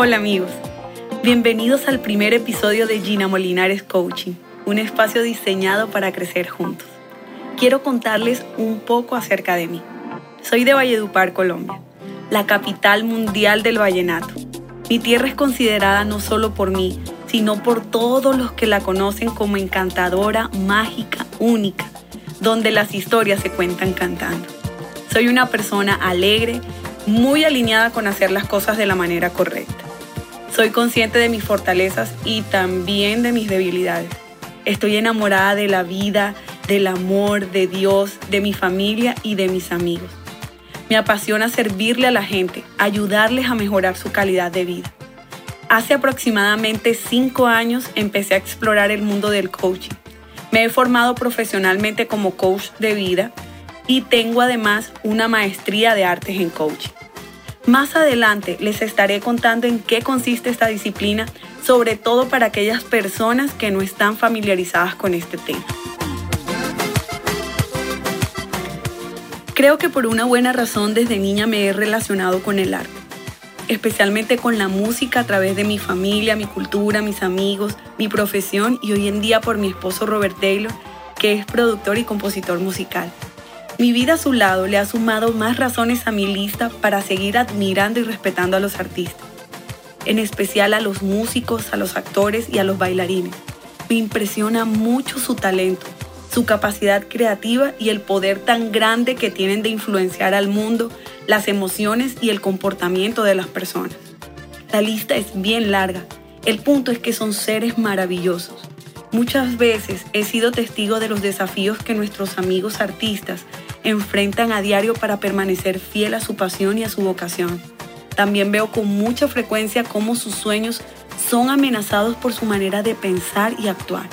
Hola amigos, bienvenidos al primer episodio de Gina Molinares Coaching, un espacio diseñado para crecer juntos. Quiero contarles un poco acerca de mí. Soy de Valledupar, Colombia, la capital mundial del vallenato. Mi tierra es considerada no solo por mí, sino por todos los que la conocen como encantadora, mágica, única, donde las historias se cuentan cantando. Soy una persona alegre, muy alineada con hacer las cosas de la manera correcta. Soy consciente de mis fortalezas y también de mis debilidades. Estoy enamorada de la vida, del amor, de Dios, de mi familia y de mis amigos. Me apasiona servirle a la gente, ayudarles a mejorar su calidad de vida. Hace aproximadamente cinco años empecé a explorar el mundo del coaching. Me he formado profesionalmente como coach de vida y tengo además una maestría de artes en coaching. Más adelante les estaré contando en qué consiste esta disciplina, sobre todo para aquellas personas que no están familiarizadas con este tema. Creo que por una buena razón desde niña me he relacionado con el arte, especialmente con la música a través de mi familia, mi cultura, mis amigos, mi profesión y hoy en día por mi esposo Robert Taylor, que es productor y compositor musical. Mi vida a su lado le ha sumado más razones a mi lista para seguir admirando y respetando a los artistas, en especial a los músicos, a los actores y a los bailarines. Me impresiona mucho su talento, su capacidad creativa y el poder tan grande que tienen de influenciar al mundo, las emociones y el comportamiento de las personas. La lista es bien larga. El punto es que son seres maravillosos. Muchas veces he sido testigo de los desafíos que nuestros amigos artistas enfrentan a diario para permanecer fiel a su pasión y a su vocación. También veo con mucha frecuencia cómo sus sueños son amenazados por su manera de pensar y actuar.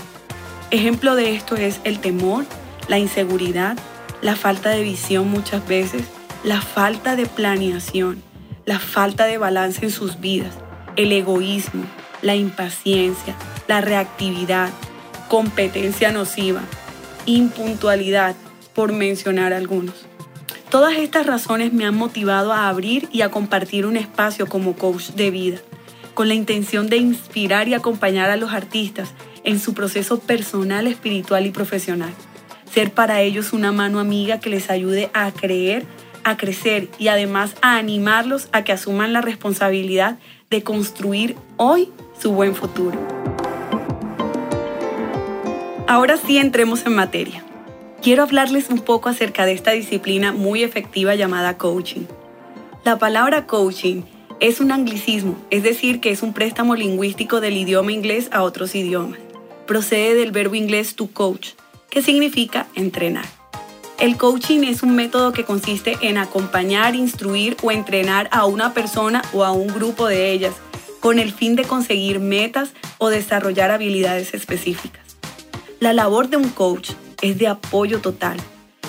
Ejemplo de esto es el temor, la inseguridad, la falta de visión muchas veces, la falta de planeación, la falta de balance en sus vidas, el egoísmo, la impaciencia, la reactividad, competencia nociva, impuntualidad, por mencionar algunos. Todas estas razones me han motivado a abrir y a compartir un espacio como coach de vida, con la intención de inspirar y acompañar a los artistas en su proceso personal, espiritual y profesional. Ser para ellos una mano amiga que les ayude a creer, a crecer y además a animarlos a que asuman la responsabilidad de construir hoy su buen futuro. Ahora sí entremos en materia quiero hablarles un poco acerca de esta disciplina muy efectiva llamada coaching. La palabra coaching es un anglicismo, es decir, que es un préstamo lingüístico del idioma inglés a otros idiomas. Procede del verbo inglés to coach, que significa entrenar. El coaching es un método que consiste en acompañar, instruir o entrenar a una persona o a un grupo de ellas con el fin de conseguir metas o desarrollar habilidades específicas. La labor de un coach es de apoyo total.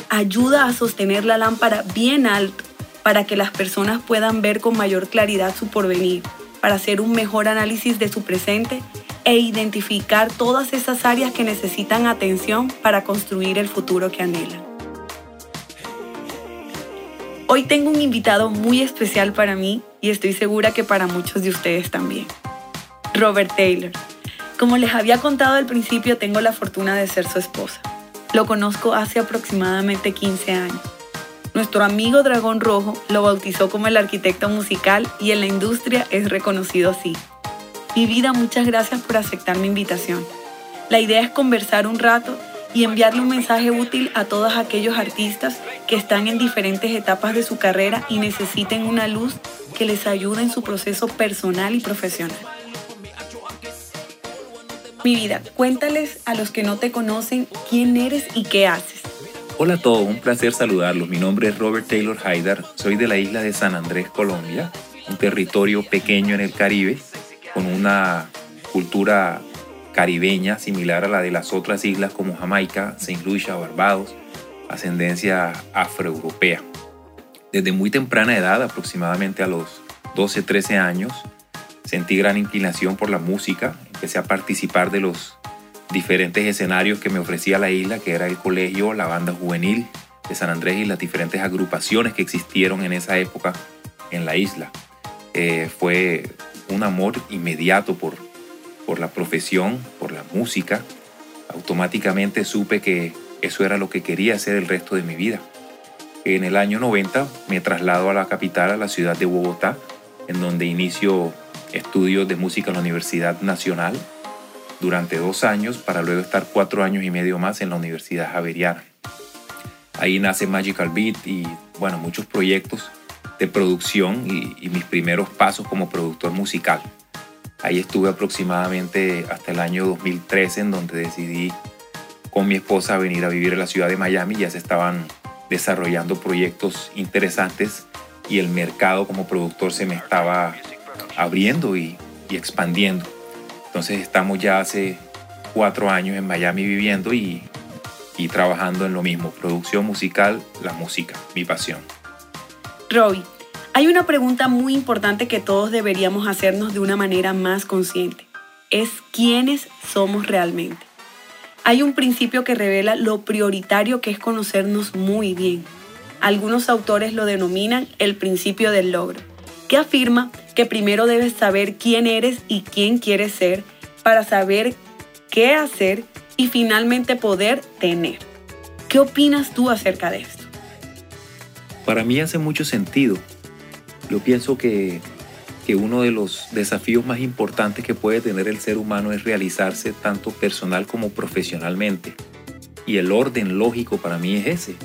Ayuda a sostener la lámpara bien alto para que las personas puedan ver con mayor claridad su porvenir, para hacer un mejor análisis de su presente e identificar todas esas áreas que necesitan atención para construir el futuro que anhelan. Hoy tengo un invitado muy especial para mí y estoy segura que para muchos de ustedes también. Robert Taylor. Como les había contado al principio, tengo la fortuna de ser su esposa. Lo conozco hace aproximadamente 15 años. Nuestro amigo Dragón Rojo lo bautizó como el arquitecto musical y en la industria es reconocido así. Mi vida, muchas gracias por aceptar mi invitación. La idea es conversar un rato y enviarle un mensaje útil a todos aquellos artistas que están en diferentes etapas de su carrera y necesiten una luz que les ayude en su proceso personal y profesional. Mi vida, cuéntales a los que no te conocen quién eres y qué haces. Hola a todos, un placer saludarlos. Mi nombre es Robert Taylor Haidar, soy de la isla de San Andrés, Colombia, un territorio pequeño en el Caribe, con una cultura caribeña similar a la de las otras islas como Jamaica, Saint Lucia, Barbados, ascendencia afroeuropea. Desde muy temprana edad, aproximadamente a los 12, 13 años, sentí gran inclinación por la música, empecé a participar de los diferentes escenarios que me ofrecía la isla, que era el colegio, la banda juvenil de San Andrés y las diferentes agrupaciones que existieron en esa época en la isla. Eh, fue un amor inmediato por, por la profesión, por la música. Automáticamente supe que eso era lo que quería hacer el resto de mi vida. En el año 90 me traslado a la capital, a la ciudad de Bogotá, en donde inicio estudios de música en la Universidad Nacional durante dos años para luego estar cuatro años y medio más en la Universidad Javeriana. Ahí nace Magical Beat y bueno, muchos proyectos de producción y, mis primeros pasos como productor musical. Ahí estuve aproximadamente hasta el año 2013 en donde decidí con mi esposa venir a vivir en la ciudad de Miami. Ya se estaban desarrollando proyectos interesantes y el mercado como productor se me estaba abriendo y, expandiendo. Entonces estamos ya hace cuatro años en Miami viviendo y, y trabajando en lo mismo, producción musical, la música, mi pasión. Robbie, hay una pregunta muy importante que todos deberíamos hacernos de una manera más consciente. Es quiénes somos realmente. Hay un principio que revela lo prioritario que es conocernos muy bien. Algunos autores lo denominan el principio del logro, que afirma que primero debes saber quién eres y quién quieres ser para saber qué hacer y finalmente poder tener. ¿Qué opinas tú acerca de esto? Para mí hace mucho sentido. Yo pienso que que uno de los desafíos más importantes que puede tener el ser humano es realizarse tanto personal como profesionalmente. Y el orden lógico para mí es ese.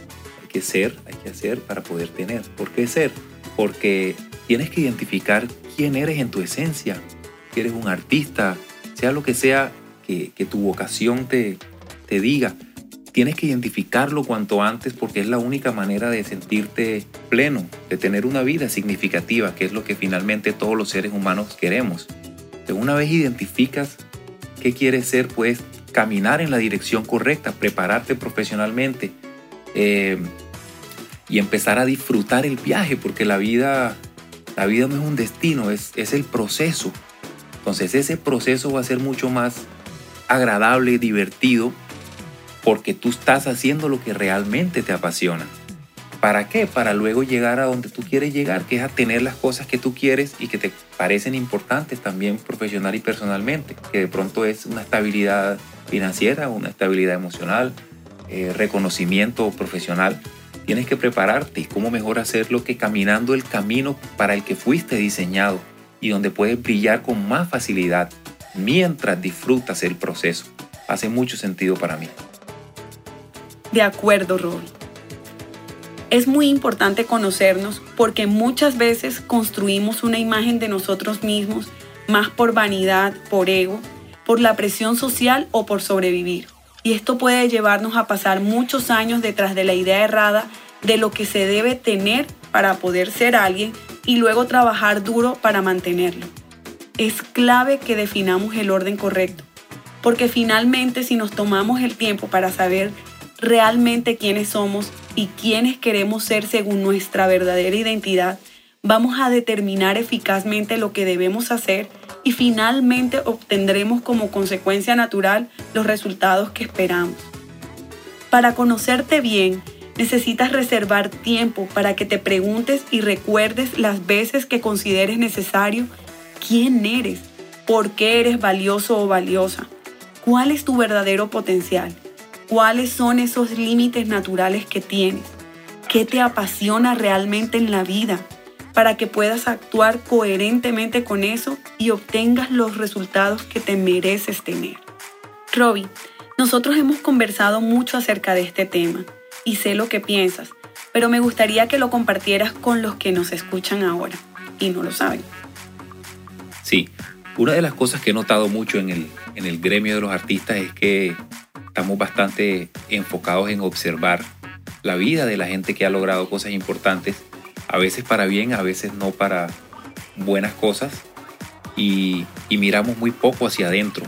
Hay que ser, hay que hacer para poder tener. ¿Por qué ser? Porque tienes que identificar quién eres en tu esencia. Si eres un artista, sea lo que sea que, tu vocación te, diga tienes que identificarlo cuanto antes porque es la única manera de sentirte pleno, de tener una vida significativa, que es lo que finalmente todos los seres humanos queremos. Una vez identificas qué quieres ser, puedes caminar en la dirección correcta, prepararte profesionalmente eh, y empezar a disfrutar el viaje, porque la vida, la vida no es un destino, es, es el proceso. Entonces ese proceso va a ser mucho más agradable, divertido porque tú estás haciendo lo que realmente te apasiona. ¿Para qué? Para luego llegar a donde tú quieres llegar, que es a tener las cosas que tú quieres y que te parecen importantes también profesional y personalmente, que de pronto es una estabilidad financiera, una estabilidad emocional, eh, reconocimiento profesional. Tienes que prepararte y cómo mejor hacerlo que caminando el camino para el que fuiste diseñado y donde puedes brillar con más facilidad mientras disfrutas el proceso. Hace mucho sentido para mí. De acuerdo, Roy. Es muy importante conocernos porque muchas veces construimos una imagen de nosotros mismos más por vanidad, por ego, por la presión social o por sobrevivir. Y esto puede llevarnos a pasar muchos años detrás de la idea errada de lo que se debe tener para poder ser alguien y luego trabajar duro para mantenerlo. Es clave que definamos el orden correcto, porque finalmente si nos tomamos el tiempo para saber realmente quiénes somos y quiénes queremos ser según nuestra verdadera identidad, vamos a determinar eficazmente lo que debemos hacer y finalmente obtendremos como consecuencia natural los resultados que esperamos. Para conocerte bien, necesitas reservar tiempo para que te preguntes y recuerdes las veces que consideres necesario quién eres, por qué eres valioso o valiosa, cuál es tu verdadero potencial cuáles son esos límites naturales que tienes, qué te apasiona realmente en la vida, para que puedas actuar coherentemente con eso y obtengas los resultados que te mereces tener. Robbie, nosotros hemos conversado mucho acerca de este tema y sé lo que piensas, pero me gustaría que lo compartieras con los que nos escuchan ahora y no lo saben. Sí, una de las cosas que he notado mucho en el, en el gremio de los artistas es que estamos bastante enfocados en observar la vida de la gente que ha logrado cosas importantes, a veces para bien, a veces no para buenas cosas, y, miramos muy poco hacia adentro.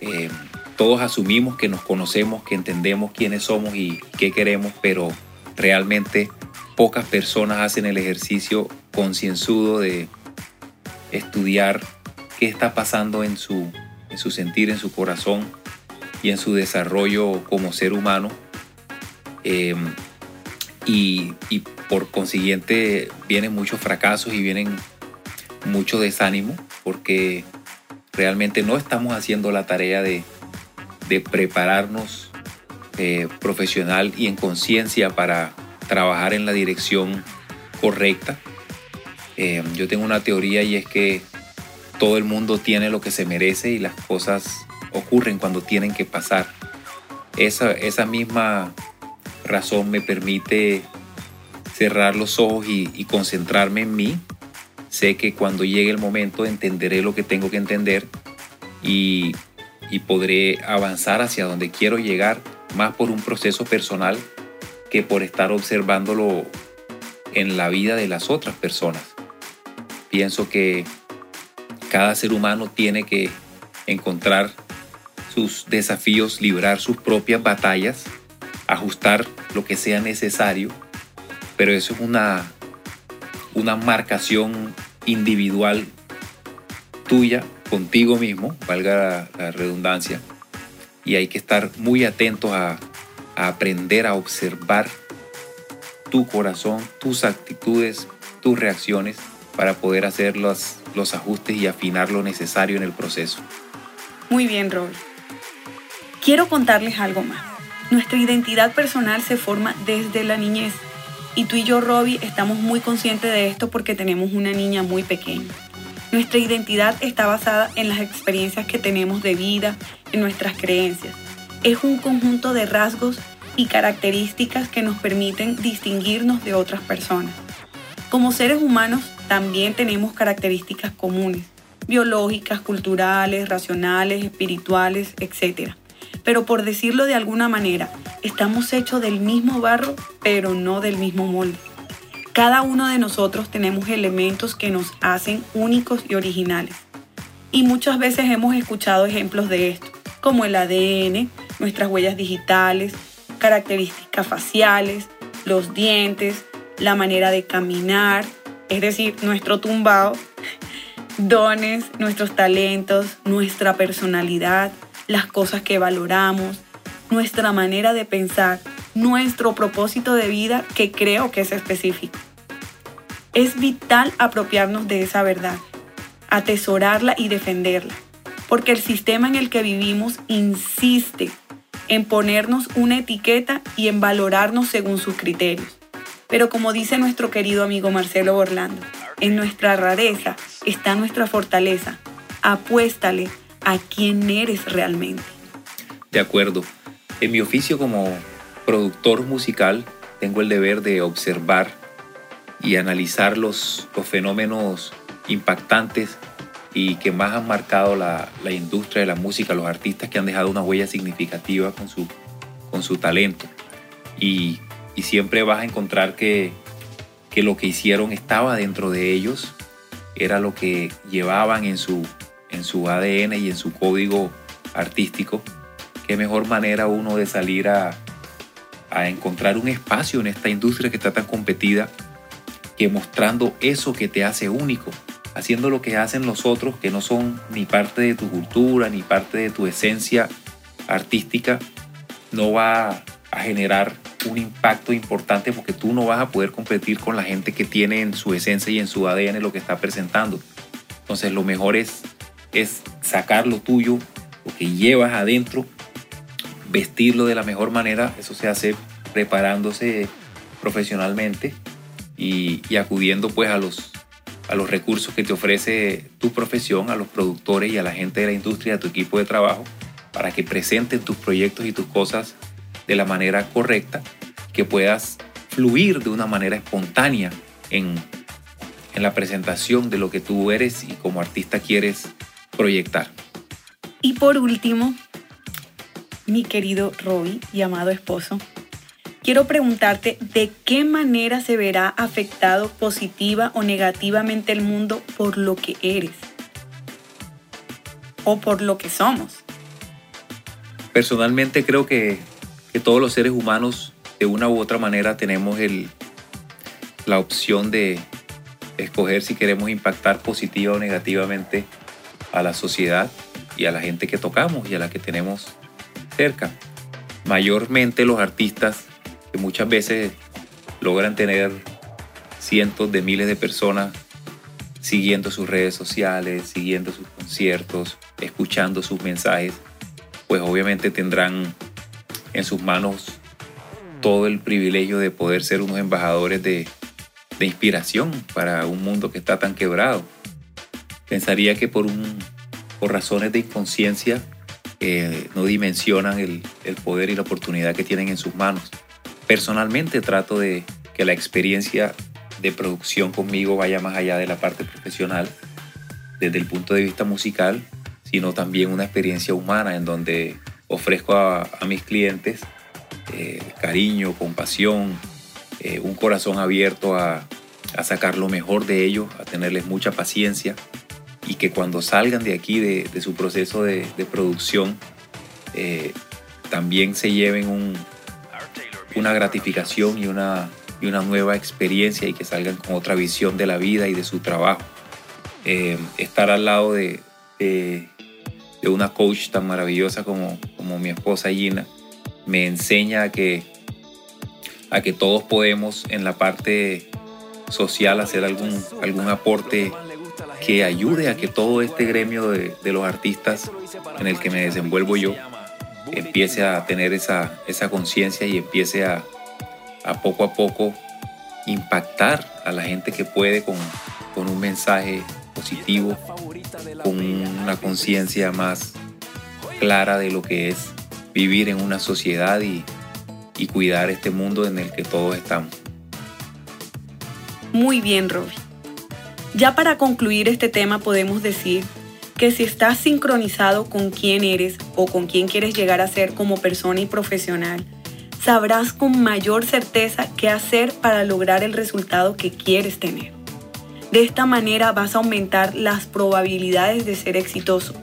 Eh, todos asumimos que nos conocemos, que entendemos quiénes somos y qué queremos, pero realmente pocas personas hacen el ejercicio concienzudo de estudiar qué está pasando en su, en su sentir, en su corazón, y en su desarrollo como ser humano. Em, y, por consiguiente vienen muchos fracasos y vienen mucho desánimo. porque realmente no estamos haciendo la tarea de, prepararnos eh, profesional y en conciencia para trabajar en la dirección correcta. Eh, yo tengo una teoría y es que todo el mundo tiene lo que se merece y las cosas ocurren cuando tienen que pasar. Esa, esa misma razón me permite cerrar los ojos y, concentrarme en mí. Sé que cuando llegue el momento entenderé lo que tengo que entender y, y podré avanzar hacia donde quiero llegar más por un proceso personal que por estar observándolo en la vida de las otras personas. Pienso que cada ser humano tiene que encontrar sus desafíos, librar sus propias batallas, ajustar lo que sea necesario, pero eso es una, una marcación individual tuya, contigo mismo, valga la, redundancia, y hay que estar muy atentos a, a aprender a observar tu corazón, tus actitudes, tus reacciones para poder hacer los, los ajustes y afinar lo necesario en el proceso. Muy bien, Robert. Quiero contarles algo más. Nuestra identidad personal se forma desde la niñez y tú y yo, Robbie, estamos muy conscientes de esto porque tenemos una niña muy pequeña. Nuestra identidad está basada en las experiencias que tenemos de vida, en nuestras creencias. Es un conjunto de rasgos y características que nos permiten distinguirnos de otras personas. Como seres humanos también tenemos características comunes, biológicas, culturales, racionales, espirituales, etc. Pero por decirlo de alguna manera, estamos hechos del mismo barro, pero no del mismo molde. Cada uno de nosotros tenemos elementos que nos hacen únicos y originales. Y muchas veces hemos escuchado ejemplos de esto, como el ADN, nuestras huellas digitales, características faciales, los dientes, la manera de caminar, es decir, nuestro tumbao, dones, nuestros talentos, nuestra personalidad, las cosas que valoramos, nuestra manera de pensar, nuestro propósito de vida que creo que es específico. Es vital apropiarnos de esa verdad, atesorarla y defenderla, porque el sistema en el que vivimos insiste en ponernos una etiqueta y en valorarnos según sus criterios. Pero como dice nuestro querido amigo Marcelo Orlando, en nuestra rareza está nuestra fortaleza. Apuéstale a quién eres realmente. De acuerdo. En mi oficio como productor musical tengo el deber de observar y analizar los, fenómenos impactantes y que más han marcado la, industria de la música, los artistas que han dejado una huella significativa con su, con su talento. Y, siempre vas a encontrar que, que lo que hicieron estaba dentro de ellos, era lo que llevaban en su, en su ADN y en su código artístico. Qué mejor manera uno de salir a, a encontrar un espacio en esta industria que está tan competida que mostrando eso que te hace único haciendo lo que hacen los otros que no son ni parte de tu cultura, ni parte de tu esencia artística, no va a generar un impacto importante porque tú no vas a poder competir con la gente que tiene en su esencia y en su ADN lo que está presentando. Entonces lo mejor es, es sacar lo tuyo, lo que llevas adentro, vestirlo de la mejor manera, eso se hace preparándose profesionalmente y, acudiendo pues a los a los recursos que te ofrece tu profesión, a los productores y a la gente de la industria, a tu equipo de trabajo, para que presenten tus proyectos y tus cosas de la manera correcta, que puedas fluir de una manera espontánea en, en la presentación de lo que tú eres y como artista quieres proyectar. Y por último, mi querido Robbie y amado esposo, quiero preguntarte de qué manera se verá afectado positiva o negativamente el mundo por lo que eres o por lo que somos. Personalmente creo que, todos los seres humanos de una u otra manera tenemos el, la opción de escoger si queremos impactar positiva o negativamente a la sociedad y a la gente que tocamos y a la que tenemos cerca. Mayormente los artistas muchas veces logran tener cientos de miles de personas siguiendo sus redes sociales, siguiendo sus conciertos, escuchando sus mensajes, pues obviamente tendrán en sus manos todo el privilegio de poder ser unos embajadores de, inspiración para un mundo que está tan quebrado. Pensaría que por, un, por razones de inconsciencia eh, no dimensionan el, el poder y la oportunidad que tienen en sus manos. Personalmente trato de que la experiencia de producción conmigo vaya más allá de la parte profesional, desde el punto de vista musical, sino también una experiencia humana en donde ofrezco a, mis clientes eh, cariño, compasión, eh, un corazón abierto a, sacar lo mejor de ellos, a tenerles mucha paciencia y que cuando salgan de aquí, de, su proceso de, producción, eh, también se lleven una gratificación y una, y una nueva experiencia y que salgan con otra visión de la vida y de su trabajo. Eh, estar al lado de, de, una coach tan maravillosa como, como mi esposa Gina me enseña a que, a que todos podemos en la parte social hacer algún, algún aporte que ayude a que todo este gremio de, de, los artistas en el que me desenvuelvo yo empiece a tener esa, esa conciencia y empiece a, a poco a poco impactar a la gente que puede con, con un mensaje positivo, con una conciencia más clara de lo que es vivir en una sociedad y, y cuidar este mundo en el que todos estamos. Muy bien, Robbie. Ya para concluir este tema podemos decir que si estás sincronizado con quién eres o con quién quieres llegar a ser como persona y profesional, sabrás con mayor certeza qué hacer para lograr el resultado que quieres tener. De esta manera vas a aumentar las probabilidades de ser exitoso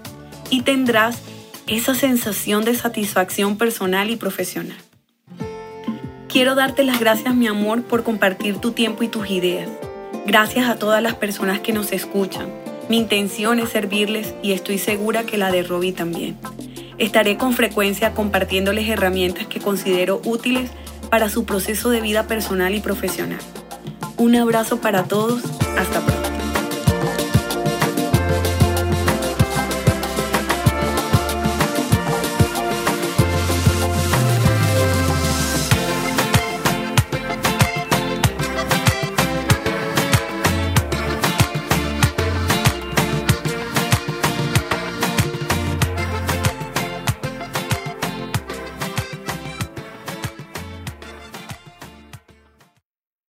y tendrás esa sensación de satisfacción personal y profesional. Quiero darte las gracias, mi amor, por compartir tu tiempo y tus ideas. Gracias a todas las personas que nos escuchan. Mi intención es servirles y estoy segura que la de Robbie también. Estaré con frecuencia compartiéndoles herramientas que considero útiles para su proceso de vida personal y profesional. Un abrazo para todos, hasta pronto.